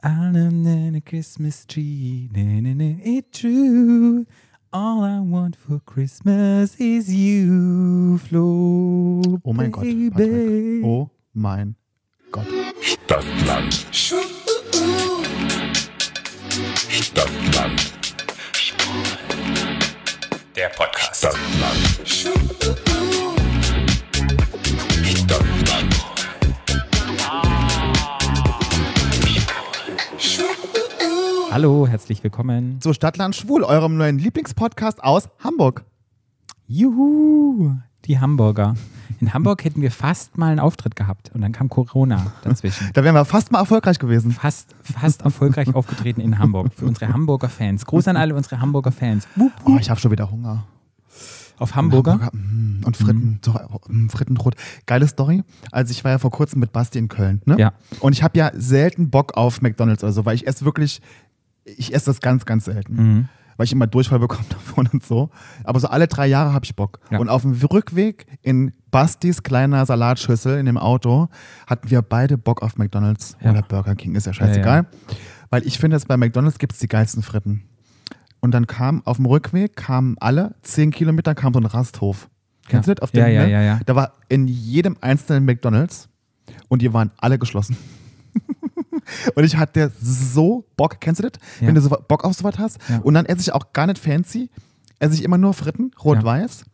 I'm a Christmas tree. Na, na, na, it's true. All I want for Christmas is you, Flo. Oh mein Gott, baby. Patrick. Oh mein Gott. Stadtland. Stadtland. Der Podcast. Stadtland. Stadtland. Hallo, herzlich willkommen. Zu Stadtland Schwul, eurem neuen Lieblingspodcast aus Hamburg. Juhu, die Hamburger. In Hamburg hätten wir fast mal einen Auftritt gehabt und dann kam Corona dazwischen. Da wären wir fast mal erfolgreich gewesen. Fast, fast erfolgreich aufgetreten in Hamburg für unsere Hamburger Fans. Gruß an alle unsere Hamburger Fans. Oh, ich habe schon wieder Hunger. Auf Hamburger? mm, Und Fritten, so, mm, Frittenbrot. Geile Story. Also ich war ja vor kurzem mit Basti in Köln. Ne? Ja. Und ich habe ja selten Bock auf McDonalds oder so, weil ich esse wirklich, ich esse das ganz, ganz selten. Mhm. Weil ich immer Durchfall bekomme davon und so. Aber so alle drei Jahre habe ich Bock. Ja. Und auf dem Rückweg in Bastis kleiner Salatschüssel in dem Auto hatten wir beide Bock auf McDonalds Ja. oder Burger King, ist ja scheißegal. Weil ich finde, dass bei McDonalds gibt es die geilsten Fritten. Und dann kam auf dem Rückweg, kamen alle, zehn Kilometer kam so ein Rasthof. Kennst Ja. du das? Auf Ja, dem, ja, ne? ja, ja. Da war in jedem einzelnen McDonalds und die waren alle geschlossen. Und ich hatte so Bock, kennst du das? Ja. Wenn du so Bock auf sowas hast. Ja. Und dann esse ich auch gar nicht fancy, esse ich immer nur Fritten, rot-weiß,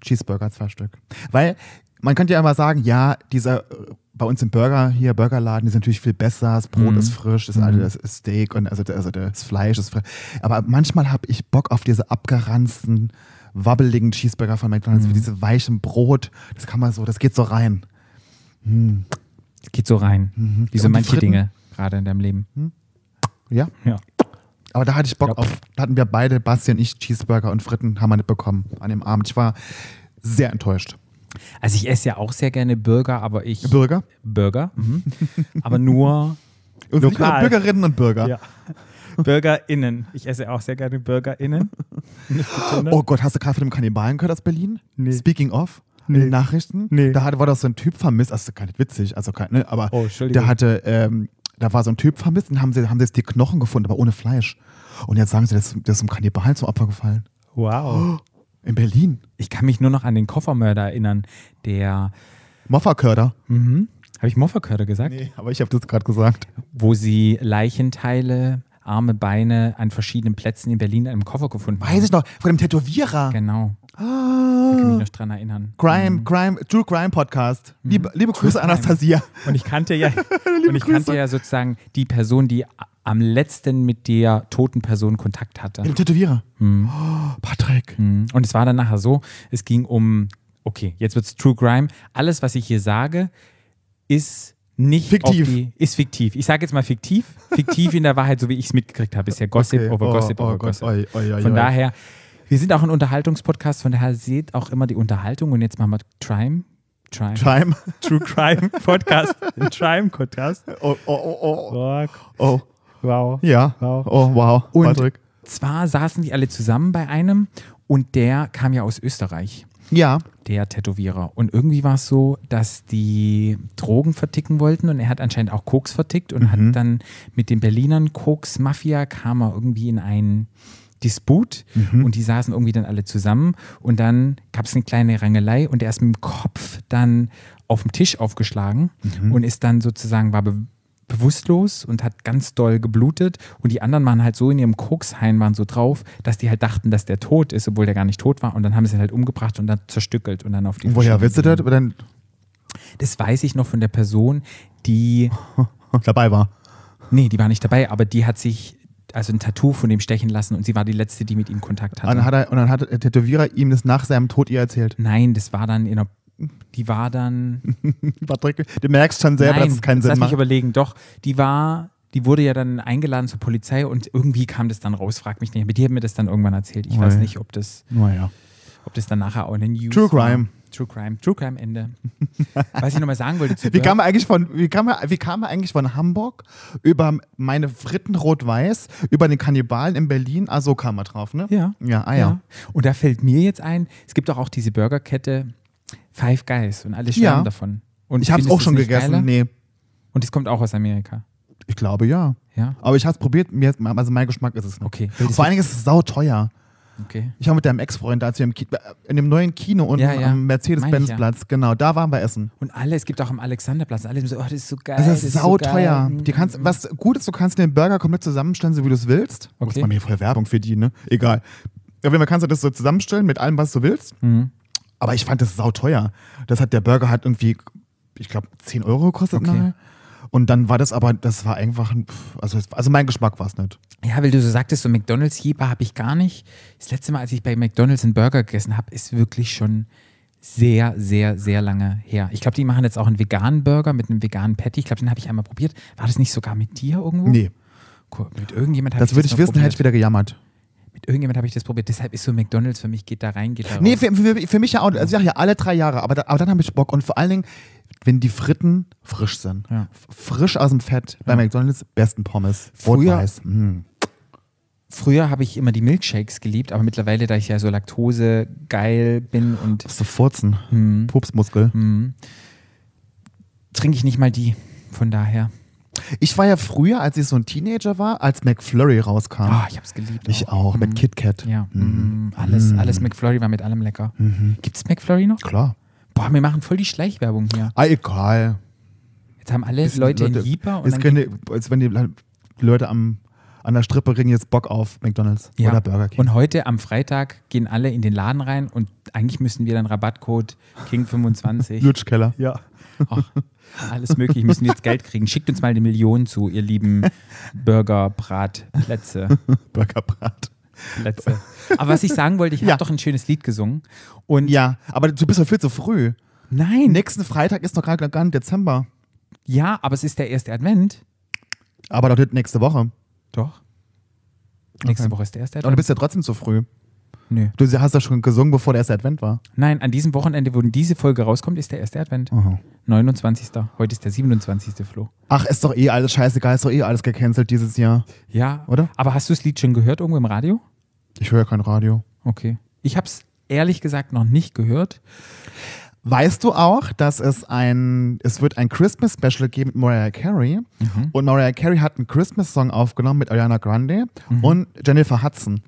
Cheeseburger, zwei Stück. Weil man könnte ja immer sagen, ja, dieser, äh, bei uns im Burger hier, Burgerladen, die sind natürlich viel besser, das Brot Mhm. ist frisch, das, also das ist Steak und also, also das Fleisch ist frisch. Aber manchmal habe ich Bock auf diese abgeranzten, wabbeligen Cheeseburger von McDonalds, Mhm. wie diese weichen Brot, das kann man so, das geht so rein. Geht so rein. Wie so Mhm. Und die manche Fritten? Dinge gerade in deinem Leben. Ja, Ja. aber da hatte ich Bock Ja. auf, da hatten wir beide, Basti und ich, Cheeseburger und Fritten, haben wir nicht bekommen an dem Abend. Ich war sehr enttäuscht. Also ich esse ja auch sehr gerne Burger, aber ich. Burger? Burger. Mhm. aber nur Und nicht nur Lokal. Bürgerinnen und Bürger. Ja. BürgerInnen. Ich esse auch sehr gerne BürgerInnen. Oh Gott, hast du gerade von dem Kannibalen gehört aus Berlin? Nee. Speaking of? In den Nachrichten? Nee. Da hat, war doch so ein Typ vermisst, also gar nicht witzig, also kein, ne, aber Oh, Entschuldigung. der hatte, ähm, da war so ein Typ vermisst und haben sie, haben sie jetzt die Knochen gefunden, aber ohne Fleisch. Und jetzt sagen sie, der ist, der ist einem Kannibalen zum Opfer gefallen. Wow. In Berlin. Ich kann mich nur noch an den Koffermörder erinnern, der. Mofferkörder. Mhm. Habe ich Mofferkörder gesagt? Nee, aber ich habe das gerade gesagt. Wo sie Leichenteile, Arme, Beine an verschiedenen Plätzen in Berlin in einem Koffer gefunden haben. Weiß ich noch, von dem Tätowierer. Genau. Da kann ich mich noch dran erinnern. Crime, Crime, True Crime Podcast. Liebe, liebe Grüße. Anastasia. Und ich kannte ja, und ich kannte ja sozusagen die Person, die am letzten mit der toten Person Kontakt hatte. Dem Tätowierer. Mhm. Oh, Patrick. Mhm. Und es war dann nachher so, es ging um, okay, jetzt wird's True Crime. Alles, was ich hier sage, ist nicht Fiktiv. Die, ist fiktiv. Ich sage jetzt mal fiktiv. Fiktiv in der Wahrheit, so wie ich es mitgekriegt habe. Ist ja Gossip Okay. over Oh, Gossip oh over. Gossip. Von daher, wir sind auch ein Unterhaltungspodcast, von daher seht auch immer die Unterhaltung. Und jetzt machen wir Crime. Crime. Crime. True Crime Podcast. Ein Crime Podcast. Oh, oh, oh, oh. Oh, wow. ja. Wow. Oh, wow. Und Patrick. zwar saßen die alle zusammen bei einem und der kam ja aus Österreich. Ja. der Tätowierer. Und irgendwie war es so, dass die Drogen verticken wollten und er hat anscheinend auch Koks vertickt und hat dann mit den Berlinern Koks-Mafia kam er irgendwie in einen Disput und die saßen irgendwie dann alle zusammen und dann gab es eine kleine Rangelei und er ist mit dem Kopf dann auf dem Tisch aufgeschlagen und ist dann sozusagen, war be bewusstlos und hat ganz doll geblutet und die anderen waren halt so in ihrem Kokshain waren so drauf, dass die halt dachten, dass der tot ist, obwohl der gar nicht tot war und dann haben sie ihn halt umgebracht und dann zerstückelt und dann auf die Und woher willst du das? Das weiß ich noch von der Person, die dabei war. nee, die war nicht dabei, aber die hat sich also ein Tattoo von dem stechen lassen und sie war die letzte, die mit ihm Kontakt Und dann hatte. hat, er, und dann hat der Tätowierer ihm das nach seinem Tod ihr erzählt. Nein, das war dann in einer die war dann Patrick, du merkst schon selber, Nein, dass es keinen Sinn lass mich macht. überlegen. Doch, die war, die wurde ja dann eingeladen zur Polizei und irgendwie kam das dann raus, frag mich nicht. Aber die haben mir das dann irgendwann erzählt. Ich weiß Ui. nicht, ob das, Naja. ob das dann nachher auch in den News True war. True Crime. True Crime Ende. Was ich nochmal sagen wollte zu Wie kam er eigentlich von, wie kam er, wie kam er eigentlich von Hamburg über meine Fritten rot-weiß, über den Kannibalen in Berlin? Ah, so kam er drauf, ne? Ja. Ja, ah ja. Und da fällt mir jetzt ein, es gibt doch auch diese Burgerkette Five Guys und alle schwärmen Ja. davon. Und Ich habe es auch schon gegessen. geiler? Nee. Und es kommt auch aus Amerika. Ich glaube ja. Ja? Aber ich habe es probiert, mir, also mein Geschmack ist es nicht. Okay. Vor allen Dingen ist es sauteuer. Okay. Ich war mit deinem Ex-Freund, da als wir im Ki in dem neuen Kino unten Ja, ja. am Mercedes-Benz-Platz, Meine genau, da waren wir essen. Und alle, es gibt auch am Alexanderplatz, alle so, oh, das ist so geil. Das ist sauteuer. so geil. Die kannst, was gut ist, du kannst den Burger komplett zusammenstellen, so wie du es willst. Okay. Muss man mir voll Werbung für die, ne? Egal. Auf jeden Fall kannst du das so zusammenstellen mit allem, was du willst. Mhm. Aber ich fand das sauteuer. Das hat der Burger hat irgendwie, ich glaube, 10 Euro gekostet. Okay. nachher. Und dann war das aber, das war einfach, ein, also, also mein Geschmack war es nicht. Ja, weil du so sagtest, so McDonalds-Jeber habe ich gar nicht. Das letzte Mal, als ich bei McDonalds einen Burger gegessen habe, ist wirklich schon sehr, sehr, sehr lange her. Ich glaube, die machen jetzt auch einen veganen Burger mit einem veganen Patty. Ich glaube, den habe ich einmal probiert. War das nicht sogar mit dir irgendwo? Nee, Cool. Mit irgendjemand habe das ich würde ich wissen, hätte ich probiert. wieder gejammert. Mit irgendjemand habe ich das probiert. Deshalb ist so McDonalds für mich, geht da rein, geht da raus. Nee, für, für, für mich ja auch. Also sag ja, alle drei Jahre. Aber, da, aber dann habe ich Bock. Und vor allen Dingen, wenn die Fritten frisch sind. Ja. Frisch aus dem Fett. Bei McDonalds besten Pommes. Früher-. Mm. Früher habe ich immer die Milkshakes geliebt, aber mittlerweile, da ich ja so Laktose geil bin und So Furzen. hm, Pupsmuskel. hm, trinke ich nicht mal die. Von daher. Ich war ja früher, als ich so ein Teenager war, als McFlurry rauskam. Ah, ich habe es geliebt. ich auch. Mit Mhm. KitKat. Ja, Mhm. mm, alles, alles McFlurry war mit allem lecker. Mhm. Gibt's McFlurry noch? Klar. Boah, wir machen voll die Schleichwerbung hier. Ah, egal. Jetzt haben alle Ist- Leute Leute, Jeeper und keine, als wenn die Leute am, an der Strippe kriegen jetzt Bock auf McDonalds Ja. oder Burger King. Und heute am Freitag gehen alle in den Laden rein und eigentlich müssen wir dann Rabattcode King25. Lutschkeller. Ja. Ach, alles möglich, müssen jetzt Geld kriegen. Schickt uns mal eine Million zu, ihr lieben Burger-Bratplätze. Burgerbrat. Plätze. Aber was ich sagen wollte, ich Ja. habe doch ein schönes Lied gesungen. Und Ja, aber du bist doch viel zu früh. nein, Nächsten Freitag ist doch gerade gar nicht Dezember. ja, aber es ist der erste Advent. Aber doch nicht nächste Woche. Doch. Nächste Okay. Woche ist der erste Aber du Advent. bist ja trotzdem zu früh. Nö. Du hast ja schon gesungen, bevor der erste Advent war. Nein, an diesem Wochenende, wo diese Folge rauskommt, ist der erste Advent. Aha. 29. Heute ist der 27. Flo. Ach, ist doch eh alles scheißegal, ist doch eh alles gecancelt dieses Jahr, Ja. oder? Aber hast du das Lied schon gehört irgendwo im Radio? Ich höre ja kein Radio. Okay. Ich habe es ehrlich gesagt noch nicht gehört. Weißt du auch, dass es ein, es wird ein Christmas Special geben mit Mariah Carey Mhm. und Mariah Carey hat einen Christmas Song aufgenommen mit Ariana Grande Mhm. und Jennifer Hudson.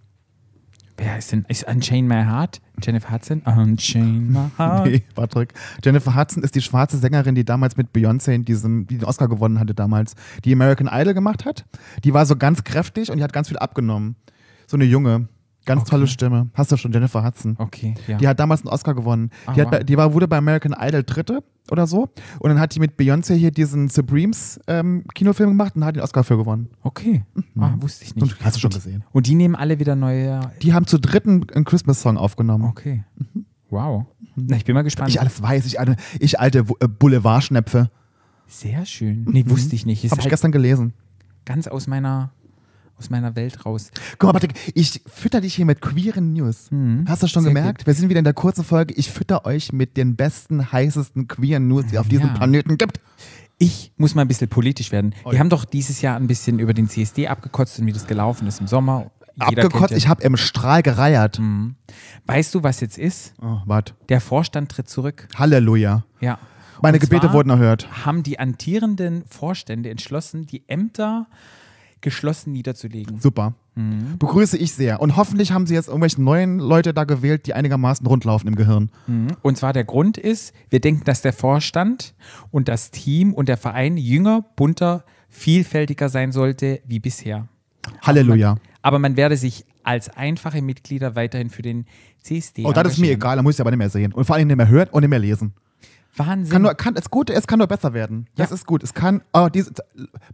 Wer ist denn? Ist Unchain My Heart? Jennifer Hudson? Unchain My Heart. Nee, Patrick. Jennifer Hudson ist die schwarze Sängerin, die damals mit Beyoncé in diesem, die den Oscar gewonnen hatte damals, die American Idol gemacht hat. Die war so ganz kräftig und die hat ganz viel abgenommen. So eine junge, ganz Okay. tolle Stimme. Hast du schon Jennifer Hudson? Okay, ja. Die hat damals einen Oscar gewonnen. Ah, die, hat, wow. die war, wurde bei American Idol Dritte oder so. Und dann hat die mit Beyoncé hier diesen Supremes ähm, Kinofilm gemacht und hat den Oscar für gewonnen. Okay. Ah, wusste ich nicht. Und hast du schon gesehen. Und die nehmen alle wieder neue. Die haben zu dritten einen Christmas-Song aufgenommen. Okay. Wow. Na, ich bin mal gespannt. Ich alles weiß, ich alte, ich alte äh, Boulevardschnäpfe. Sehr schön. Nee, wusste ich nicht. Ist Hab ich halt gestern gelesen. ganz aus meiner, aus meiner Welt raus. Guck mal, Patrick, ich fütter dich hier mit queeren News. Mhm. Hast du schon Sehr gemerkt? Wir sind wieder in der kurzen Folge. Ich fütter euch mit den besten, heißesten queeren News, die es auf diesem Ja. Planeten gibt. Ich muss mal ein bisschen politisch werden. Oh Wir haben doch dieses Jahr ein bisschen über den CSD abgekotzt und wie das gelaufen ist im Sommer. Jeder Abgekotzt, ich habe im Strahl gereiert. Mhm. Weißt du, was jetzt ist? Oh, warte. Der Vorstand tritt zurück. Halleluja. Ja. Meine Gebete wurden erhört. Haben die amtierenden Vorstände entschlossen, die Ämter geschlossen niederzulegen. Super. Mhm. Begrüße ich sehr. Und hoffentlich haben sie jetzt irgendwelche neuen Leute da gewählt, die einigermaßen rundlaufen im Gehirn. Mhm. Und zwar der Grund ist, wir denken, dass der Vorstand und das Team und der Verein jünger, bunter, vielfältiger sein sollte wie bisher. Halleluja. Aber man werde sich als einfache Mitglieder weiterhin für den CSD Oh, das ist mir egal, da muss ich aber nicht mehr sehen. Und vor allem nicht mehr hören und nicht mehr lesen. Wahnsinn. Kann nur, kann, das Gute, es kann nur besser werden. Das Ja. ist gut. Es kann, oh, diese,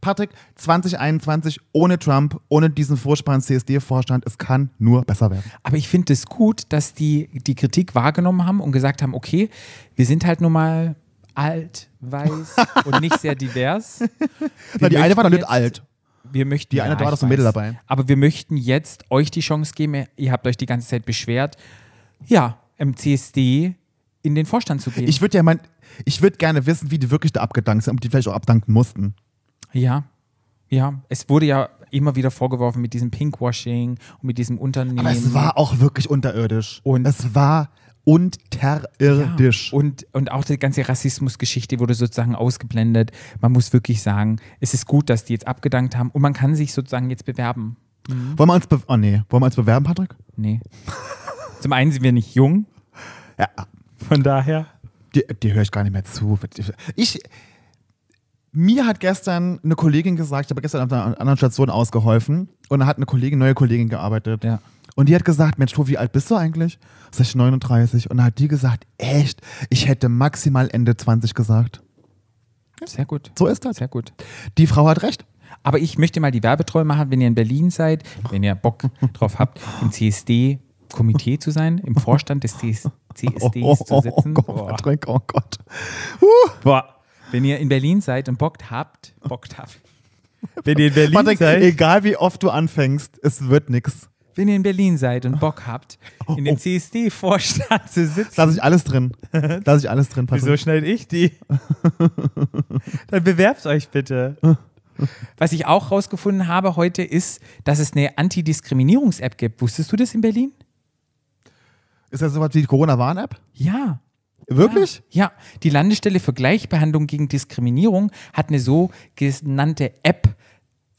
Patrick, 2021 ohne Trump, ohne diesen furchtbaren CSD-Vorstand, es kann nur besser werden. Aber ich finde es gut, dass die die Kritik wahrgenommen haben und gesagt haben, okay, wir sind halt nun mal alt, weiß und nicht sehr divers. Na, die eine war doch nicht alt. Wir möchten, Die eine, da war doch so ein Mädel dabei. Aber wir möchten jetzt euch die Chance geben, ihr habt euch die ganze Zeit beschwert, ja, im CSD in den Vorstand zu gehen. Ich würde ja mein, ich würde gerne wissen, wie die wirklich da abgedankt sind, ob die vielleicht auch abdanken mussten. ja, ja, es wurde ja immer wieder vorgeworfen mit diesem Pinkwashing und mit diesem Unternehmen. Aber es war auch wirklich unterirdisch. Und- es war unterirdisch. Und, und auch die ganze Rassismusgeschichte wurde sozusagen ausgeblendet. Man muss wirklich sagen, es ist gut, dass die jetzt abgedankt haben und man kann sich sozusagen jetzt bewerben. Wollen wir uns, be oh nee, wollen wir uns bewerben, Patrick? Nee. Zum einen sind wir nicht jung. Ja. Von daher. Die, die höre ich gar nicht mehr zu. Ich, mir hat gestern eine Kollegin gesagt, ich habe gestern auf einer anderen Station ausgeholfen und da hat eine Kollegin, neue Kollegin gearbeitet. Ja. Und die hat gesagt, Mensch, Tobi, wie alt bist du eigentlich? Sag ich 39. Und da hat die gesagt, echt, ich hätte maximal Ende 20 gesagt. Sehr gut. So ist das. Sehr gut. Die Frau hat recht. Aber ich möchte mal die Werbetreue machen, wenn ihr in Berlin seid, wenn ihr Bock drauf habt, im CSD-Komitee zu sein, im Vorstand des CS CSDs zu sitzen. oh, Boah. Patrick, oh Gott. Boah. Wenn ihr in Berlin seid und Bock habt, Bock habt. Wenn ihr in Berlin Patrick, seid, egal wie oft du anfängst, es wird nix. wenn ihr in Berlin seid und Bock habt, in dem CSD-Vorstand zu sitzen. Lass ich alles drin. Lass ich alles drin, Patrick. Wieso schneide ich die? Dann bewerbt euch bitte. Was ich auch rausgefunden habe heute ist, dass es eine Antidiskriminierungs-App gibt. Wusstest du das in Berlin? Ist das sowas wie die Corona-Warn-App? Ja. Wirklich? Ja, die Landesstelle für Gleichbehandlung gegen Diskriminierung hat eine so genannte App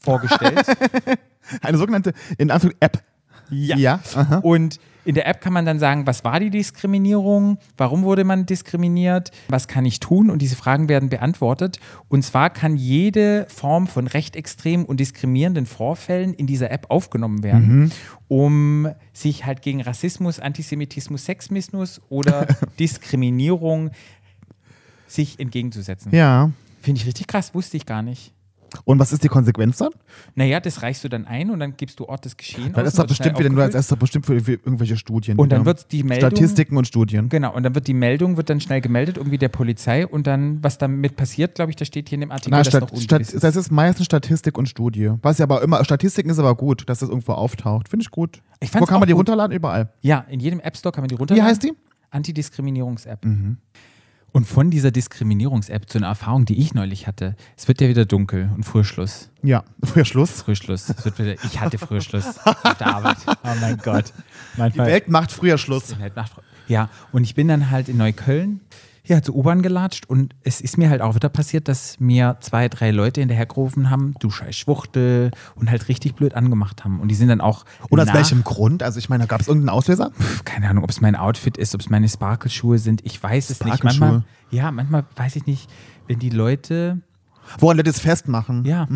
vorgestellt. Eine sogenannte, in Anführungszeichen, App. Ja. Aha. Und in der App kann man dann sagen, was war die Diskriminierung, warum wurde man diskriminiert, was kann ich tun und diese Fragen werden beantwortet. Und zwar kann jede Form von rechtsextremen und diskriminierenden Vorfällen in dieser App aufgenommen werden, Mhm. um sich halt gegen Rassismus, Antisemitismus, Sexismus oder Diskriminierung sich entgegenzusetzen. Ja. Finde ich richtig krass, wusste ich gar nicht. Und was ist die Konsequenz dann? Naja, das reichst du dann ein und dann gibst du Ort des Geschehens. Dann ist schnell bestimmt wieder nur als erster bestimmt für, irgendwelche Studien. Und dann wieder. wird die Meldung. Statistiken und Studien. Genau, und dann wird die Meldung wird dann schnell gemeldet, irgendwie der Polizei und dann, was damit passiert, glaube ich, da steht hier in dem Artikel, Na, Stat, noch Stat, ist. das ist meistens Statistik und Studie. Was ja aber immer, Statistiken ist aber gut, dass das irgendwo auftaucht. Finde ich gut. Ich Wo kann man die gut. runterladen? Überall. Ja, in jedem App Store kann man die Wie runterladen. heißt die? Mhm. Und von dieser Diskriminierungs-App zu einer Erfahrung, die ich neulich hatte, es wird ja wieder dunkel und früher Schluss. Ja, früher Schluss. Früh Schluss. Es wird wieder, ich hatte früher Schluss auf der Arbeit. Oh mein Gott. Die Manchmal, Welt macht früher Schluss. Halt Nacht- Ja, und ich bin dann halt in Neukölln ja, zur U-Bahn gelatscht und es ist mir halt auch wieder passiert, dass mir zwei, drei Leute hinterhergerufen haben, du scheiß Schwuchtel und halt richtig blöd angemacht haben. Und die sind dann auch. Und aus welchem Grund? Also ich meine, da gab es irgendeinen Auslöser? Keine Ahnung, ob es mein Outfit ist, ob es meine Sparkle-Schuhe sind, ich weiß es nicht. Manchmal, ja, manchmal weiß ich nicht, wenn die Leute, Woran wir das festmachen? ja,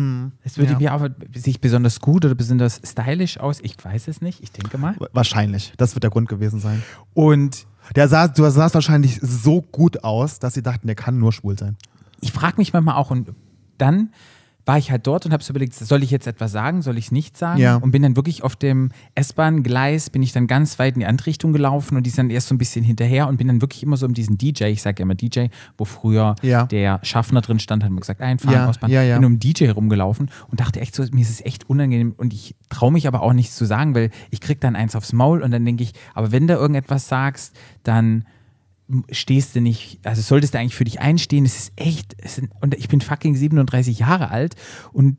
es würde ja. mir auch sich besonders gut oder besonders stylisch aus, ich weiß es nicht, ich denke mal. Wahrscheinlich. Das wird der Grund gewesen sein. Und Der sah, du sahst wahrscheinlich so gut aus, dass sie dachten, der kann nur schwul sein. ich frage mich manchmal auch und dann war ich halt dort und habe so überlegt, soll ich jetzt etwas sagen, soll ich es nicht sagen? Ja. Und bin dann wirklich auf dem S-Bahn-Gleis, bin ich dann ganz weit in die andere Richtung gelaufen und die sind dann erst so ein bisschen hinterher und bin dann wirklich immer so um diesen DJ, ich sage ja immer DJ, wo früher Ja. der Schaffner drin stand, hat mir gesagt, einfahren, Ja, ausfahren, ja, ja. bin um DJ rumgelaufen und dachte echt so, mir ist es echt unangenehm und ich traue mich aber auch nichts zu sagen, weil ich krieg dann eins aufs Maul und dann denke ich, aber wenn du irgendetwas sagst, dann stehst du nicht, also solltest du eigentlich für dich einstehen. Es ist echt, es sind, und ich bin fucking 37 Jahre alt und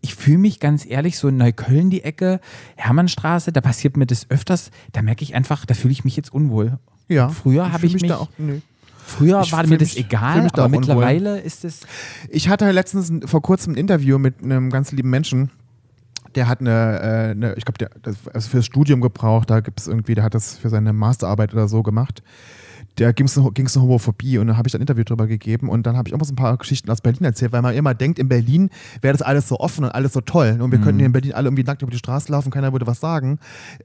ich fühle mich ganz ehrlich, so in Neukölln die Ecke, Hermannstraße, da passiert mir das öfters, da merke ich einfach, da fühle ich mich jetzt unwohl. Ja. Früher habe ich mich, da auch. Nö. früher ich war mir das mich- fühl egal, da aber auch unwohl. mittlerweile ist es, Ich hatte letztens vor kurzem ein Interview mit einem ganz lieben Menschen. Der hat eine, äh, eine ich glaube, der das also fürs Studium gebraucht. Da gibt es irgendwie, der hat das für seine Masterarbeit oder so gemacht. Da ging es um Homophobie und da habe ich ein Interview drüber gegeben und dann habe ich auch mal so ein paar Geschichten aus Berlin erzählt, weil man immer denkt, in Berlin wäre das alles so offen und alles so toll und wir könnten hier in Berlin alle irgendwie nackt über die Straße laufen, keiner würde was sagen.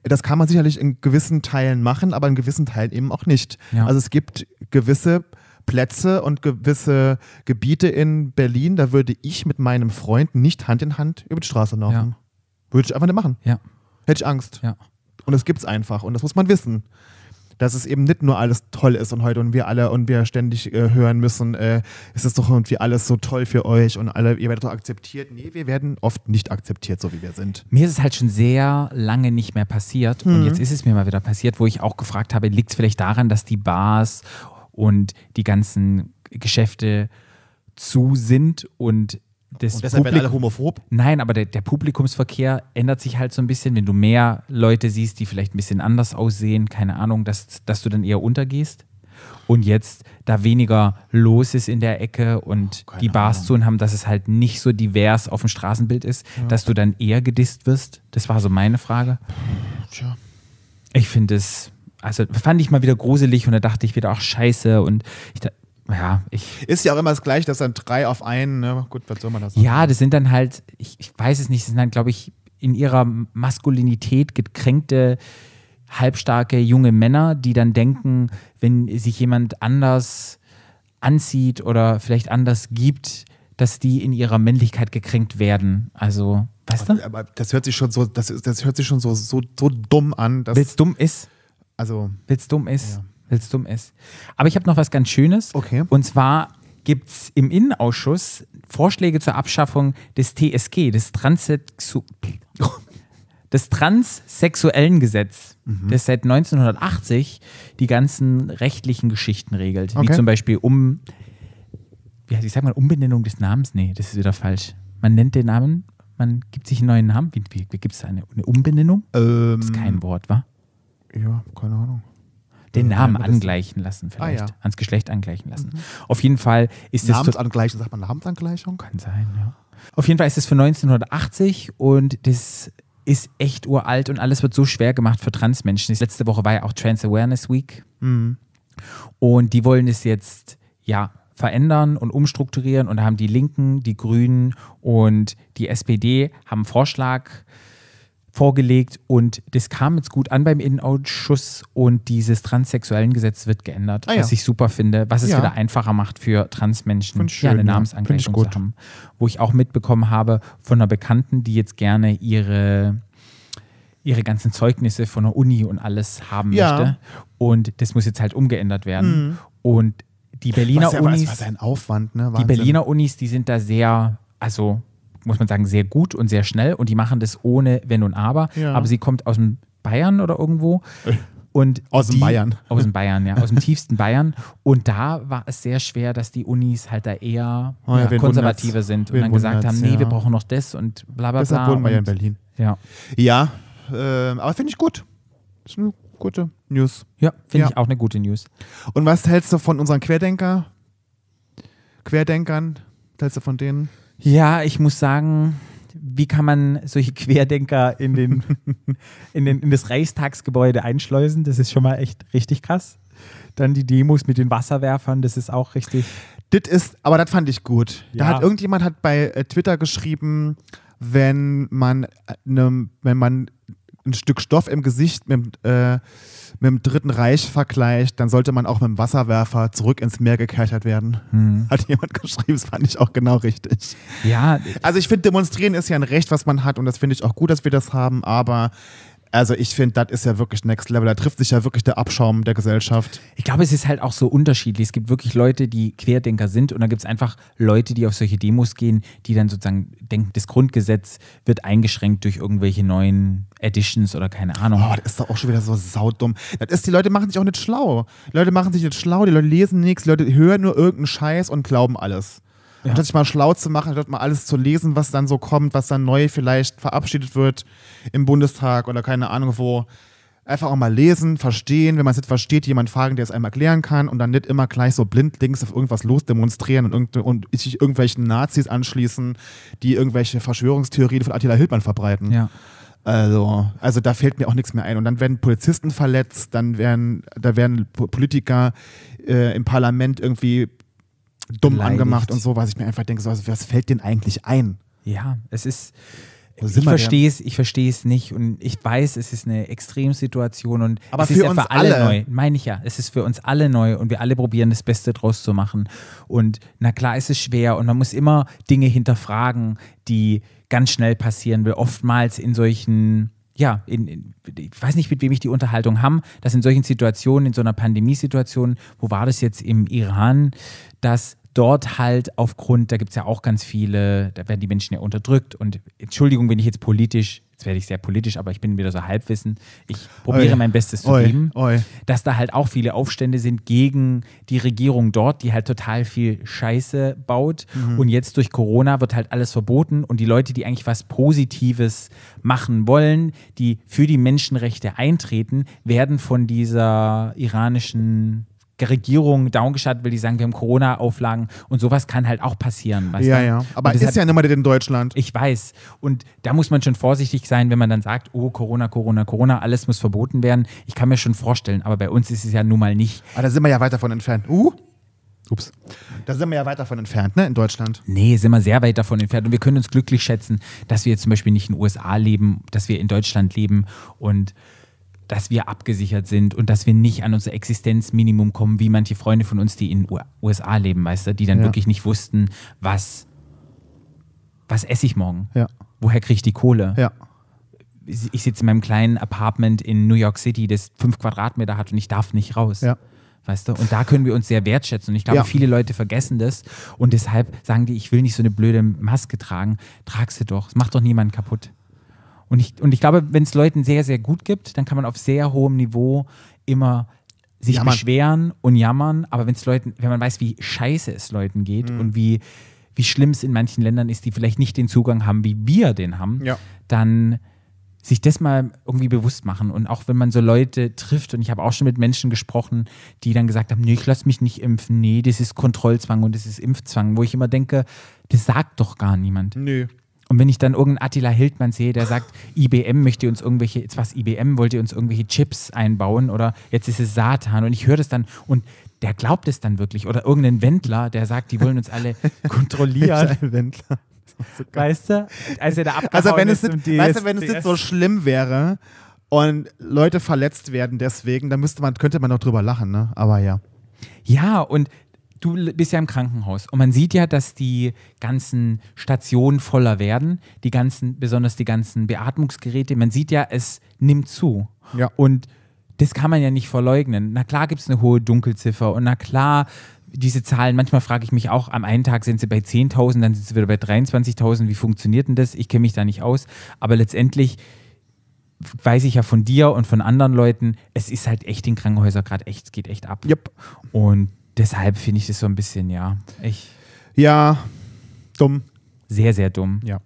Das kann man sicherlich in gewissen Teilen machen, aber in gewissen Teilen eben auch nicht. Ja. Also es gibt gewisse Plätze und gewisse Gebiete in Berlin, da würde ich mit meinem Freund nicht Hand in Hand über die Straße laufen. Ja. Würde ich einfach nicht machen. ja, Hätte ich Angst. ja. Und das gibt's einfach. Und das muss man wissen. Dass es eben nicht nur alles toll ist und heute und wir alle und wir ständig äh, hören müssen, äh, es ist doch irgendwie alles so toll für euch und alle, ihr werdet doch akzeptiert. Nee, wir werden oft nicht akzeptiert, so wie wir sind. Mir ist es halt schon sehr lange nicht mehr passiert Mhm. und jetzt ist es mir mal wieder passiert, wo ich auch gefragt habe, liegt es vielleicht daran, dass die Bars und die ganzen Geschäfte zu sind und das Und deshalb werden alle homophob. Nein, aber der, der Publikumsverkehr ändert sich halt so ein bisschen, wenn du mehr Leute siehst, die vielleicht ein bisschen anders aussehen, keine Ahnung, dass, dass du dann eher untergehst. Und jetzt, da weniger los ist in der Ecke und keine die Bars zu haben, dass es halt nicht so divers auf dem Straßenbild ist, dass du dann eher gedisst wirst. Das war so meine Frage. Tja. Ich finde es, also fand ich mal wieder gruselig und da dachte ich wieder, ach scheiße. Und ich, ja, ich, Ist ja auch immer das Gleiche, dass dann drei auf einen, ne? gut, was soll man da sagen? Ja, das sind dann halt, ich, ich weiß es nicht, das sind dann, glaube ich, in ihrer Maskulinität gekränkte, halbstarke junge Männer, die dann denken, wenn sich jemand anders anzieht oder vielleicht anders gibt, dass die in ihrer Männlichkeit gekränkt werden. Also, weißt du? Aber das hört sich schon so, das, das hört sich schon so, so, so dumm an, dass, Wild's dumm ist, also, wild's dumm ist, Ja. Wild's dumm ist. Aber ich habe noch was ganz Schönes. Okay. Und zwar gibt es im Innenausschuss Vorschläge zur Abschaffung des TSG, des, Transsexu des transsexuellen Gesetz, Mhm. das seit 1980 die ganzen rechtlichen Geschichten regelt. Wie Okay. zum Beispiel um, wie heißt, ich sag mal, Umbenennung des Namens? Nee, das ist wieder falsch. Man nennt den Namen, man gibt sich einen neuen Namen. Wie, wie, wie gibt es eine, eine Umbenennung? ähm, Das ist kein Wort, wa? ja, keine Ahnung. Den Namen angleichen lassen, vielleicht. Ah, ja. Mhm. Ans Geschlecht angleichen lassen. Auf jeden Fall ist das. Namensangleichung, sagt man Namensangleichung? Kann sein, ja. Auf jeden Fall ist es für 1980 und das ist echt uralt und alles wird so schwer gemacht für Transmenschen. Letzte Woche war ja auch Trans Awareness Week Mhm. und die wollen es jetzt ja verändern und umstrukturieren und da haben die Linken, die Grünen und die SPD haben einen Vorschlag vorgelegt und das kam jetzt gut an beim Innenausschuss und dieses transsexuellen Gesetz wird geändert, Ah ja. was ich super finde, was es Ja. wieder einfacher macht für Transmenschen, ja, schön, eine ja. Namensangleichung Find ich gut. zu haben. Wo ich auch mitbekommen habe von einer Bekannten, die jetzt gerne ihre ihre ganzen Zeugnisse von der Uni und alles haben Ja. möchte. Und das muss jetzt halt umgeändert werden. Und die Berliner Was ja, Unis, was, was ein Aufwand, ne? die. Berliner Unis, die sind da sehr, also muss man sagen, sehr gut und sehr schnell und die machen das ohne Wenn und Aber. Ja. Aber sie kommt aus dem Bayern oder irgendwo. Und Aus dem Bayern. Aus dem Bayern, ja. Aus dem tiefsten Bayern. Und da war es sehr schwer, dass die Unis halt da eher Oh ja, ja, konservativer sind und dann gesagt haben, nee, wir brauchen noch das und bla bla Deshalb bla. wohnen wir ja in Berlin. Ja, Ja, ähm, aber finde ich gut. Das ist eine gute News. ja finde ich auch eine gute News. Und was hältst du von unseren Querdenker? Querdenkern? Was hältst du von denen? Ja, ich muss sagen, wie kann man solche Querdenker in, den, in, den, in das Reichstagsgebäude einschleusen? Das ist schon mal echt richtig krass. Dann die Demos mit den Wasserwerfern, das ist auch richtig. Das ist, aber das fand ich gut. Da Ja. hat irgendjemand hat bei äh, Twitter geschrieben, wenn man, äh, ne, wenn man ein Stück Stoff im Gesicht mit, äh, mit dem Dritten Reich vergleicht, dann sollte man auch mit dem Wasserwerfer zurück ins Meer gekerchert werden. Hat jemand geschrieben, das fand ich auch genau richtig. Ja, Also ich finde, demonstrieren ist ja ein Recht, was man hat und das finde ich auch gut, dass wir das haben, aber also ich finde, das ist ja wirklich Next Level. Da trifft sich ja wirklich der Abschaum der Gesellschaft. ich glaube, es ist halt auch so unterschiedlich. Es gibt wirklich Leute, die Querdenker sind und dann gibt es einfach Leute, die auf solche Demos gehen, die dann sozusagen denken, das Grundgesetz wird eingeschränkt durch irgendwelche neuen Editions oder keine Ahnung. Oh, das ist doch auch schon wieder so saudumm. Das ist, die Leute machen sich auch nicht schlau. Die Leute machen sich nicht schlau, die Leute lesen nichts, die Leute hören nur irgendeinen Scheiß und glauben alles. Ja. Anstatt sich mal schlau zu machen, anstatt mal alles zu lesen, was dann so kommt, was dann neu vielleicht verabschiedet wird im Bundestag oder keine Ahnung wo. Einfach auch mal lesen, verstehen. Wenn man es nicht versteht, jemand fragen, der es einem erklären kann und dann nicht immer gleich so blindlings auf irgendwas losdemonstrieren und, irgend- und sich irgendwelchen Nazis anschließen, die irgendwelche Verschwörungstheorien von Attila Hildmann verbreiten. Ja. Also, also da fällt mir auch nichts mehr ein. Und dann werden Polizisten verletzt, dann werden, da werden Po- Politiker äh, im Parlament irgendwie dumm Beleidigt. angemacht und so, was ich mir einfach denke, so, also, was fällt denen eigentlich ein? Ja, es ist. Ich denn? verstehe es, ich verstehe es nicht und ich weiß, es ist eine Extremsituation und Aber es für ist für alle, alle. neu. Meine ich ja, es ist für uns alle neu und wir alle probieren das Beste draus zu machen. Und na klar, es ist schwer und man muss immer Dinge hinterfragen, die ganz schnell passieren, weil oftmals in solchen ja, in, in, ich weiß nicht, mit wem ich die Unterhaltung haben, dass in solchen Situationen, in so einer Pandemiesituation, wo war das jetzt im Iran, dass dort halt aufgrund, da gibt es ja auch ganz viele, da werden die Menschen ja unterdrückt und Entschuldigung, wenn ich jetzt politisch jetzt werde ich sehr politisch, aber ich bin wieder so halbwissen. Ich probiere Oi. mein Bestes zu Oi, geben, oi. dass da halt auch viele Aufstände sind gegen die Regierung dort, die halt total viel Scheiße baut. Mhm. Und jetzt durch Corona wird halt alles verboten und die Leute, die eigentlich was Positives machen wollen, die für die Menschenrechte eintreten, werden von dieser iranischen Regierung downgeschaltet, weil die sagen, wir haben Corona-Auflagen und sowas kann halt auch passieren. Ja, du? ja. Aber Und ist ja nicht mal in Deutschland. ich weiß. Und da muss man schon vorsichtig sein, wenn man dann sagt, oh, Corona, Corona, Corona, alles muss verboten werden. Ich kann mir schon vorstellen, aber bei uns ist es ja nun mal nicht. Aber da sind wir ja weit davon entfernt. Uh. Ups. Da sind wir ja weit davon entfernt, ne, in Deutschland. Nee, sind wir sehr weit davon entfernt. Und wir können uns glücklich schätzen, dass wir jetzt zum Beispiel nicht in den USA leben, dass wir in Deutschland leben und dass wir abgesichert sind und dass wir nicht an unser Existenzminimum kommen, wie manche Freunde von uns, die in den USA leben, weißt du, die dann Ja. wirklich nicht wussten, was, was esse ich morgen? Ja. Woher kriege ich die Kohle? Ja. ich sitze in meinem kleinen Apartment in New York City, das fünf Quadratmeter hat und ich darf nicht raus. Ja. Weißt du? Und da können wir uns sehr wertschätzen. Und ich glaube, Ja. viele Leute vergessen das. Und deshalb sagen die, ich will nicht so eine blöde Maske tragen. Trag sie doch. Es macht doch niemanden kaputt. Und ich, und ich glaube, wenn es Leuten sehr, sehr gut gibt, dann kann man auf sehr hohem Niveau immer sich Jammern. beschweren und jammern. Aber wenn es Leuten, wenn man weiß, wie scheiße es Leuten geht Mhm. und wie, wie schlimm es in manchen Ländern ist, die vielleicht nicht den Zugang haben, wie wir den haben, Ja. dann sich das mal irgendwie bewusst machen. Und auch wenn man so Leute trifft, und ich habe auch schon mit Menschen gesprochen, die dann gesagt haben, nee, ich lasse mich nicht impfen, nee, das ist Kontrollzwang und das ist Impfzwang, wo ich immer denke, das sagt doch gar niemand. Nö. Und wenn ich dann irgendeinen Attila Hildmann sehe, der sagt, IBM möchte uns irgendwelche, jetzt was IBM, wollt ihr uns irgendwelche Chips einbauen oder jetzt ist es Satan und ich höre das dann und der glaubt es dann wirklich oder irgendein Wendler, der sagt, die wollen uns alle kontrollieren, Wendler. weißt du? Als er da Also wenn es nicht, weißt du, wenn es nicht so schlimm wäre und Leute verletzt werden deswegen, dann müsste man, könnte man doch drüber lachen, ne? Aber ja. Ja, und du bist ja im Krankenhaus und man sieht ja, dass die ganzen Stationen voller werden, die ganzen, besonders die ganzen Beatmungsgeräte. Man sieht ja, es nimmt zu. Ja. Und das kann man ja nicht verleugnen. Na klar gibt es eine hohe Dunkelziffer und na klar, diese Zahlen, manchmal frage ich mich auch, am einen Tag sind sie bei 10.000, dann sind sie wieder bei 23.000. Wie funktioniert denn das? Ich kenne mich da nicht aus. Aber letztendlich weiß ich ja von dir und von anderen Leuten, es ist halt echt in Krankenhäusern gerade echt, es geht echt ab. Yep. Und deshalb finde ich das so ein bisschen, ja, echt Ja, dumm. sehr, sehr dumm. Ja.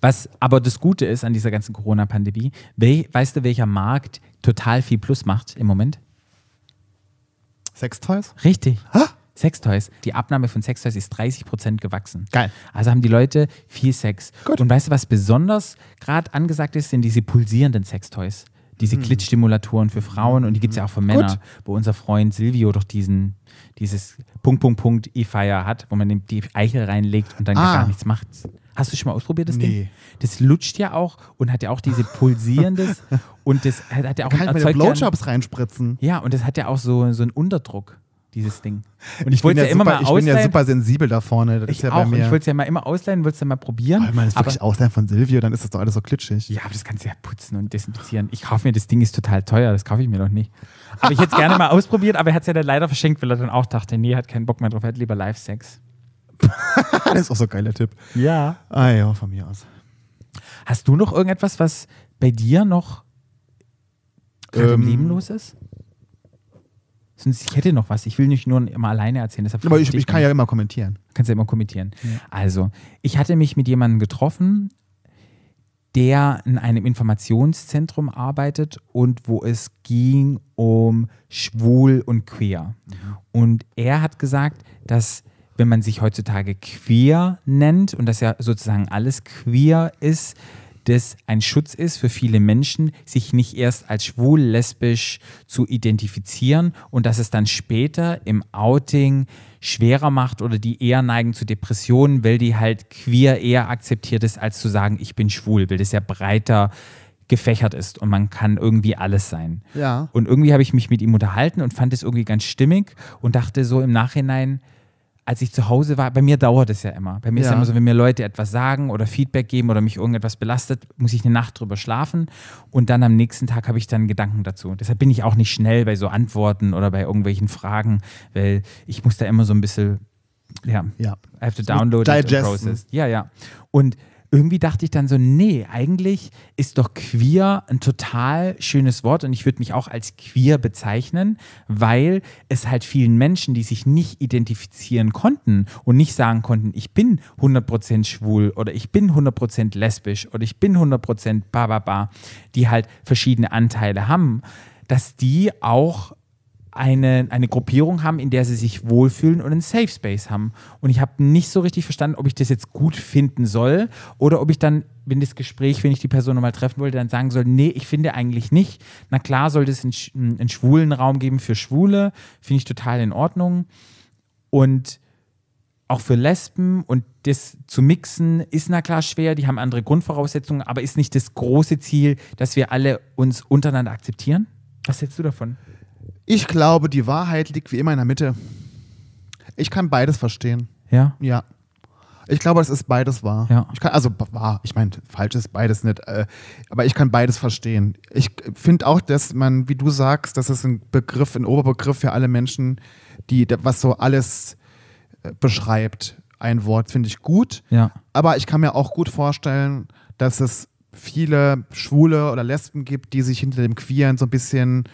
Was aber das Gute ist an dieser ganzen Corona-Pandemie, we weißt du, welcher Markt total viel Plus macht im Moment? Sextoys? Richtig. Ha? Sextoys. Die Abnahme von Sextoys ist 30 Prozent gewachsen. Geil. Also haben die Leute viel Sex. Gut. Und weißt du, was besonders gerade angesagt ist, sind diese pulsierenden Sextoys. Diese Klittstimulatoren für Frauen und die gibt es ja auch für Männer, wo unser Freund Silvio doch diesen, dieses Punkt, Punkt, Punkt E-Fire hat, wo man die Eichel reinlegt und dann Ah. gar nichts macht. Hast du schon mal ausprobiert, das Nee. Ding? Das lutscht ja auch und hat ja auch diese pulsierendes und das hat hat ja auch Kann ich einen- Blowjobs reinspritzen? ja, und das hat ja auch so, so einen Unterdruck, dieses Ding. Und ich, Ich bin wollte es ja, immer super, mal ich bin ja ausleihen. super sensibel da vorne. Das ich ist ja auch. Und ich wollte es ja mal immer ausleihen, wollte es dann mal probieren. Oh, wenn man das aber, wirklich ausleihen von Silvio, dann ist das doch alles so klitschig. ja, aber das kannst du ja putzen und desinfizieren. Ich kaufe mir, das Ding ist total teuer, das kaufe ich mir doch nicht. Aber ich es gerne mal ausprobiert, aber er hat es ja dann leider verschenkt, weil er dann auch dachte, nee, hat keinen Bock mehr drauf, er hat lieber Live-Sex. das ist auch so ein geiler Tipp. Ja. Ah ja, von mir aus. Hast du noch irgendetwas, was bei dir noch gerade im Ähm. Leben los ist? Sonst, ich hätte noch was. Ich will nicht nur immer alleine erzählen. Deshalb Aber ich, ich kann ja immer kommentieren. Kannst ja immer kommentieren. Also, ich hatte mich mit jemandem getroffen, der in einem Informationszentrum arbeitet und wo es ging um schwul und queer. Und er hat gesagt, dass wenn man sich heutzutage queer nennt und dass ja sozusagen alles queer ist, das ein Schutz ist für viele Menschen, sich nicht erst als schwul, lesbisch zu identifizieren und dass es dann später im Outing schwerer macht oder die eher neigen zu Depressionen, weil die halt queer eher akzeptiert ist, als zu sagen, ich bin schwul, weil das ja breiter gefächert ist und man kann irgendwie alles sein. Ja. Und irgendwie habe ich mich mit ihm unterhalten und fand es irgendwie ganz stimmig und dachte so im Nachhinein, als ich zu Hause war, bei mir dauert es ja immer. Bei mir ist Ja. ja immer so, wenn mir Leute etwas sagen oder Feedback geben oder mich irgendetwas belastet, muss ich eine Nacht drüber schlafen und dann am nächsten Tag habe ich dann Gedanken dazu. Deshalb bin ich auch nicht schnell bei so Antworten oder bei irgendwelchen Fragen, weil ich muss da immer so ein bisschen, ja, Ja. I have to download it and digesten. process. Ja, ja. Und irgendwie dachte ich dann so, nee, eigentlich ist doch queer ein total schönes Wort und ich würde mich auch als queer bezeichnen, weil es halt vielen Menschen, die sich nicht identifizieren konnten und nicht sagen konnten, ich bin 100% schwul oder ich bin 100% lesbisch oder ich bin 100% ba, ba, ba, die halt verschiedene Anteile haben, dass die auch eine, eine Gruppierung haben, in der sie sich wohlfühlen und einen Safe Space haben. Und ich habe nicht so richtig verstanden, ob ich das jetzt gut finden soll oder ob ich dann, wenn das Gespräch, wenn ich die Person nochmal treffen wollte, dann sagen soll, nee, ich finde eigentlich nicht. Na klar, sollte es einen, einen schwulen Raum geben für Schwule, finde ich total in Ordnung. Und auch für Lesben und das zu mixen ist na klar schwer, die haben andere Grundvoraussetzungen, aber ist nicht das große Ziel, dass wir alle uns untereinander akzeptieren? Was hältst du davon? Ich glaube, die Wahrheit liegt wie immer in der Mitte. Ich kann beides verstehen. Ja? Ja. Ich glaube, es ist beides wahr. Ja. Ich kann, also wahr, ich meine, falsch ist beides nicht, äh, aber ich kann beides verstehen. Ich finde auch, dass man, wie du sagst, das ist ein Begriff, ein Oberbegriff für alle Menschen, die, was so alles äh, beschreibt. Ein Wort finde ich gut, Ja. aber ich kann mir auch gut vorstellen, dass es viele Schwule oder Lesben gibt, die sich hinter dem Queeren so ein bisschen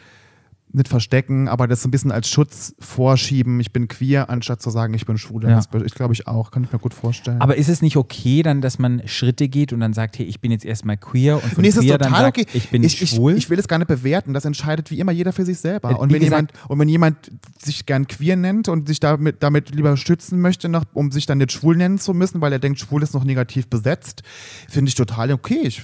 nicht verstecken, aber das so ein bisschen als Schutz vorschieben. Ich bin queer, anstatt zu sagen, ich bin schwul. Ja. Das ich glaube ich auch, kann ich mir gut vorstellen. Aber ist es nicht okay, dann, dass man Schritte geht und dann sagt, hey, ich bin jetzt erstmal queer und von Nee, queer dann sagt, okay. ich bin ich, ich, schwul? Ich will es gar nicht bewerten. Das entscheidet wie immer jeder für sich selber. Äh, Und wenn, gesagt- jemand, und wenn jemand sich gern queer nennt und sich damit, damit lieber schützen möchte, noch, um sich dann nicht schwul nennen zu müssen, weil er denkt, schwul ist noch negativ besetzt, finde ich total okay. Ich,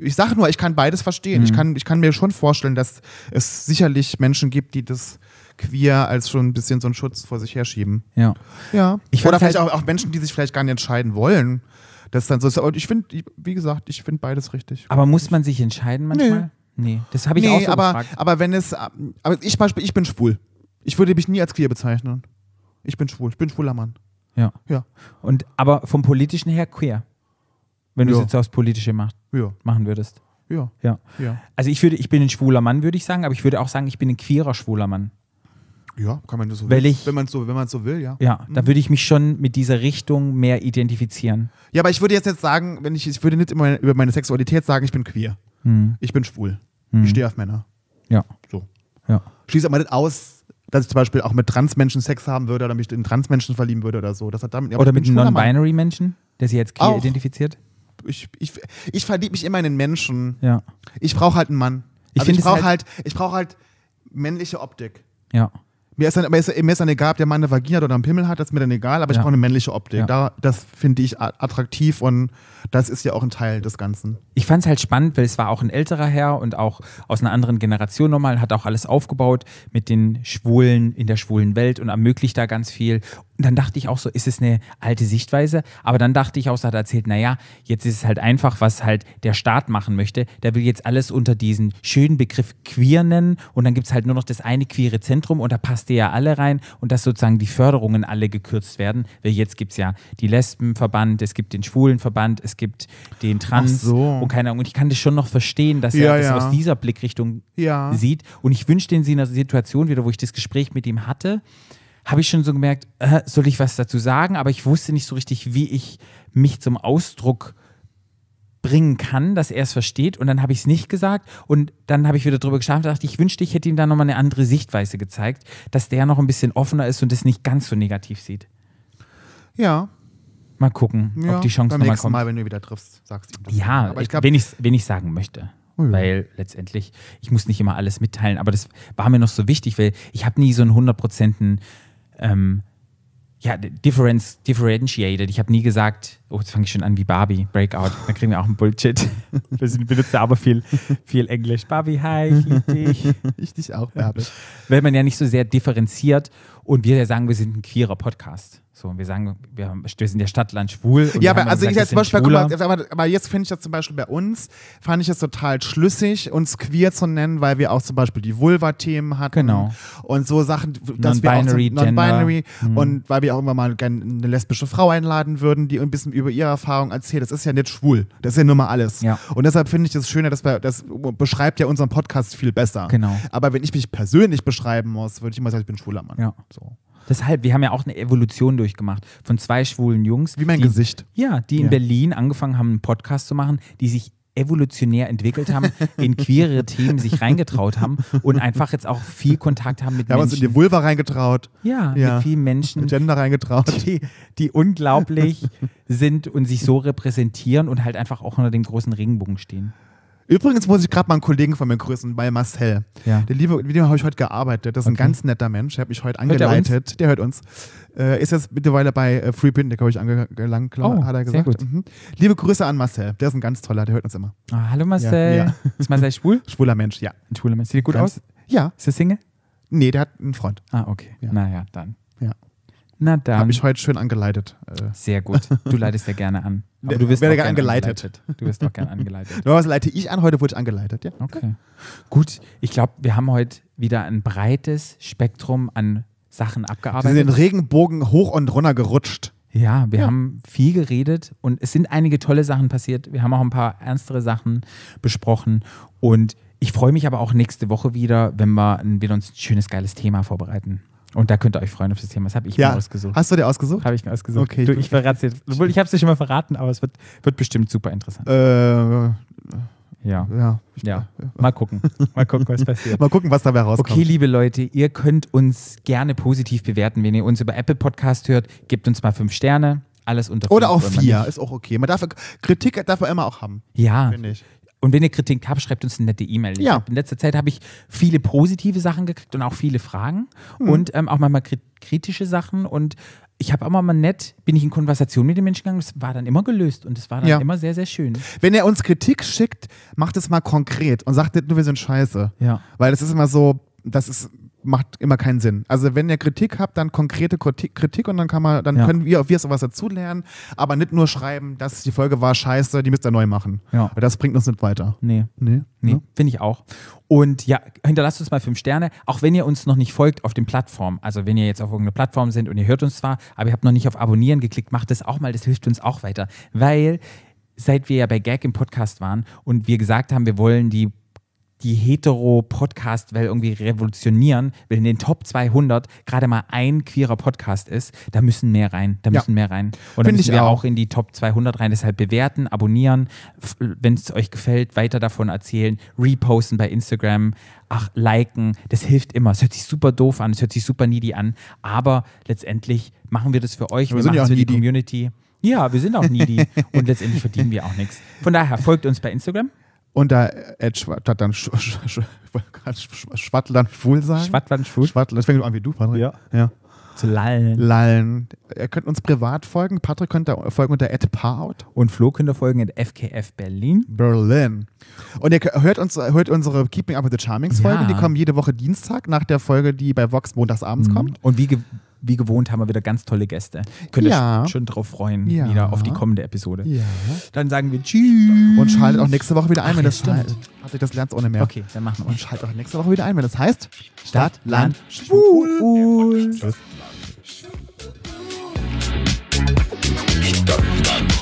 ich sage nur, ich kann beides verstehen. Mhm. Ich, kann, ich kann mir schon vorstellen, dass es sicherlich Menschen gibt, die das queer als schon ein bisschen so einen Schutz vor sich herschieben. ja. Ja. Ich Oder vielleicht halt- auch, auch Menschen, die sich vielleicht gar nicht entscheiden wollen. Das dann so ist. Und ich finde, wie gesagt, ich finde beides richtig. Aber muss man sich entscheiden manchmal? Nee. Das habe ich nee, auch so aber, gefragt. aber wenn es, aber ich Beispiel, ich bin schwul. Ich würde mich nie als queer bezeichnen. Ich bin schwul. Ich bin schwuler Mann. Ja. Ja. Und, aber vom Politischen her queer. Wenn du es Ja. jetzt aufs Politische macht, Ja. machen würdest. Ja. Ja. Ja. Also ich würde, ich bin ein schwuler Mann, würde ich sagen, aber ich würde auch sagen, ich bin ein queerer schwuler Mann. Ja, kann man das so Weil will. ich- wenn man so, wenn man so will, ja. Ja, da würde ich mich schon mit dieser Richtung mehr identifizieren. Ja, aber ich würde jetzt jetzt sagen, wenn ich, ich würde nicht immer über meine Sexualität sagen, ich bin queer. Hm. Ich bin schwul. Hm. Ich stehe auf Männer. Ja. So. Ja. Schließe aber nicht aus, dass ich zum Beispiel auch mit Transmenschen Sex haben würde oder mich in Transmenschen verlieben würde oder so. Das hat damit, Oder mit einem. Non-Binary Menschen, der sich als queer Auch. identifiziert. Ich, ich, ich verliebe mich immer in den Menschen. Ja. Ich brauche halt einen Mann. Ich Also ich brauche halt- halt, ich brauche halt männliche Optik. Ja. Mir ist, dann, mir, ist, mir ist dann egal, ob der Mann eine Vagina oder einen Pimmel hat, das ist mir dann egal, aber ich Ja. brauche eine männliche Optik. Ja. Da, das finde ich attraktiv und das ist ja auch ein Teil des Ganzen. Ich fand es halt spannend, weil es war auch ein älterer Herr und auch aus einer anderen Generation nochmal, hat auch alles aufgebaut mit den Schwulen in der schwulen Welt und ermöglicht da ganz viel. Und dann dachte ich auch so, ist es eine alte Sichtweise? Aber dann dachte ich auch, so hat er erzählt, naja, jetzt ist es halt einfach, was halt der Staat machen möchte. Der will jetzt alles unter diesen schönen Begriff queer nennen und dann gibt es halt nur noch das eine queere Zentrum und da passt ihr ja alle rein und dass sozusagen die Förderungen alle gekürzt werden. Weil jetzt gibt es ja die Lesbenverband, es gibt den Schwulenverband, es gibt den Trans so. und keine Ahnung. Und ich kann das schon noch verstehen, dass Ja, er das ja. aus dieser Blickrichtung Ja. sieht. Und ich wünschte in einer Situation wieder, wo ich das Gespräch mit ihm hatte, habe ich schon so gemerkt, äh, soll ich was dazu sagen? Aber ich wusste nicht so richtig, wie ich mich zum Ausdruck bringen kann, dass er es versteht. Und dann habe ich es nicht gesagt. Und dann habe ich wieder drüber geschlafen und dachte, ich wünschte, ich hätte ihm da nochmal eine andere Sichtweise gezeigt, dass der noch ein bisschen offener ist und es nicht ganz so negativ sieht. Ja. Mal gucken, ja. ob die Chance Beim nochmal nächsten kommt. Mal, wenn du wieder triffst, sagst du ihm das. Ja, aber ich glaube, wenn ich wen ich sagen möchte. Oh. Weil letztendlich, ich muss nicht immer alles mitteilen, aber das war mir noch so wichtig, weil ich habe nie so einen 100% ähm, ja, difference, differentiated. Ich habe nie gesagt, oh, jetzt fange ich schon an wie Barbie, Breakout. Dann kriegen wir auch einen Bullshit. Wir benutzen aber viel, viel Englisch. Barbie, hi, ich lieb dich. ich dich auch, Bärbel. Weil man ja nicht so sehr differenziert und wir ja sagen, wir sind ein queerer Podcast. So, wir sagen, wir, wir sind ja Stadtland schwul. und Ja, aber also gesagt, ich wir jetzt zum sind Beispiel, guck mal, aber, aber jetzt finde ich das zum Beispiel bei uns, fand ich es total schlüssig, uns queer zu nennen, weil wir auch zum Beispiel die Vulva-Themen hatten. Genau. Und so Sachen, dass wir auch so, Non-binary. Mhm. und weil wir auch immer mal gerne eine lesbische Frau einladen würden, die ein bisschen über ihre Erfahrung erzählt. Das ist ja nicht schwul. Das ist ja nur mal alles. Ja. Und deshalb finde ich es schöner, dass wir, das beschreibt ja unseren Podcast viel besser. Genau. Aber wenn ich mich persönlich beschreiben muss, würde ich immer sagen, ich bin schwuler Mann. Ja. So. Deshalb, wir haben ja auch eine Evolution durchgemacht von zwei schwulen Jungs. Wie mein die, Gesicht. Ja, die in Ja. Berlin angefangen haben, einen Podcast zu machen, die sich evolutionär entwickelt haben, in queere Themen sich reingetraut haben und einfach jetzt auch viel Kontakt haben mit Wir haben uns in Menschen. die Vulva reingetraut, ja, Ja. mit vielen Menschen, Gender reingetraut. die, die unglaublich sind und sich so repräsentieren und halt einfach auch unter dem großen Regenbogen stehen. Übrigens muss ich gerade mal einen Kollegen von mir grüßen, bei Marcel. Ja. Der liebe, mit dem habe ich heute gearbeitet. Das ist ein Okay. ganz netter Mensch. Der hat mich heute Hört angeleitet. Der hört uns. Äh, ist jetzt mittlerweile bei äh, Freepin, der glaube ich angelangt, Oh, hat er sehr gesagt. gut. Mhm. Liebe Grüße an Marcel. Der ist ein ganz toller, der hört uns immer. Ah, hallo Marcel. Ja, ja. Ist Marcel schwul? Schwuler Mensch, ja. Ein schwuler Mensch. Sieht gut Ganz- aus? Ja. Ist er Single? Nee, der hat einen Freund. Ah, okay. Ja. Naja, dann. Ja. Na dann. Habe ich heute schön angeleitet. Äh, Sehr gut. Du leitest ja gerne an. Aber du wirst werde gerne angeleitet. Du wirst auch gerne angeleitet. Normalerweise leite ich an, heute wurde ich angeleitet, ja. Okay. Gut, ich glaube, wir haben heute wieder ein breites Spektrum an Sachen Wir sind abgearbeitet. den Regenbogen hoch und runter gerutscht. Ja, wir Ja. haben viel geredet und es sind einige tolle Sachen passiert. Wir haben auch ein paar ernstere Sachen besprochen und ich freue mich aber auch nächste Woche wieder, wenn wir ein, wieder uns ein schönes, geiles Thema vorbereiten. Und da könnt ihr euch freuen auf das Thema. Das habe ich Ja. mir ausgesucht. Hast du dir ausgesucht? Habe ich mir ausgesucht. Okay, du, ich- verrate es jetzt. Obwohl, ich habe es dir schon mal verraten, aber es wird, wird bestimmt super interessant. Äh, Ja. ja. Ja. Mal gucken. Mal gucken, was passiert. Mal gucken, was dabei rauskommt. Okay, liebe Leute, ihr könnt uns gerne positiv bewerten. Wenn ihr uns über Apple Podcast hört, gebt uns mal fünf Sterne. Alles unter Oder fünf auch wollen wir vier, ist auch okay. Man darf, Kritik darf man immer auch haben, Ja. finde ich. Und wenn ihr Kritik habt, schreibt uns eine nette E-Mail. Ja. In letzter Zeit habe ich viele positive Sachen gekriegt und auch viele Fragen Hm. und ähm, auch manchmal kri kritische Sachen. Und ich habe auch mal nett, bin ich in Konversation mit den Menschen gegangen. Das war dann immer gelöst und das war dann Ja. immer sehr, sehr schön. Wenn er uns Kritik schickt, macht es mal konkret und sagt nicht nur, wir sind scheiße. Ja. Weil das ist immer so, das ist, macht immer keinen Sinn. Also wenn ihr Kritik habt, dann konkrete Kritik, und dann kann man, dann Ja. können wir, wir sowas dazulernen, aber nicht nur schreiben, dass die Folge war scheiße, die müsst ihr neu machen. Ja. Weil das bringt uns nicht weiter. Nee. Nee. Nee, Ja. finde ich auch. Und ja, hinterlasst uns mal fünf Sterne, auch wenn ihr uns noch nicht folgt auf den Plattformen. Also wenn ihr jetzt auf irgendeiner Plattform sind und ihr hört uns zwar, aber ihr habt noch nicht auf Abonnieren geklickt, macht das auch mal, das hilft uns auch weiter. Weil seit wir ja bei Gag im Podcast waren und wir gesagt haben, wir wollen die die Hetero-Podcast-Welt irgendwie revolutionieren, weil in den Top 200 gerade mal ein queerer Podcast ist, da müssen mehr rein, da Ja. müssen mehr rein. Und da Find müssen ich wir auch. auch in die Top 200 rein. Deshalb bewerten, abonnieren, wenn es euch gefällt, weiter davon erzählen, reposten bei Instagram, ach, liken, das hilft immer. Es hört sich super doof an, es hört sich super needy an, aber letztendlich machen wir das für euch, Wir wir machen ja es für die needy. Community. Ja, wir sind auch needy und letztendlich verdienen wir auch nichts. Von daher folgt uns bei Instagram, Und da Ed Schwatt dann Sch Sch Sch Schwattland schwul sagen. Schwattland schwul, Schwattland, das fängt an wie du, Patrick. Ja. ja. zu lallen. Lallen. Ihr könnt uns privat folgen. Patrick könnt ihr folgen unter @parout Und Flo könnt ihr folgen in FKF Berlin. Berlin. Und ihr hört, uns, hört unsere Keeping Up with the Charmings Folge. Ja. Die kommen jede Woche Dienstag nach der Folge, die bei Vox montagsabends kommt. Und wie, wie gewohnt haben wir wieder ganz tolle Gäste. Könnt ihr ja. schon drauf freuen, ja. wieder auf die kommende Episode. Ja. Dann sagen wir Tschüss. Und schaltet auch nächste Woche wieder ein, Ach, wenn das stimmt. Heißt, also das lernt ohne mehr. Okay, dann machen wir. Und schaltet auch nächste Woche wieder ein, wenn das heißt Stadt, Stadt Land, Schwul. Stadt, Land, Schwul.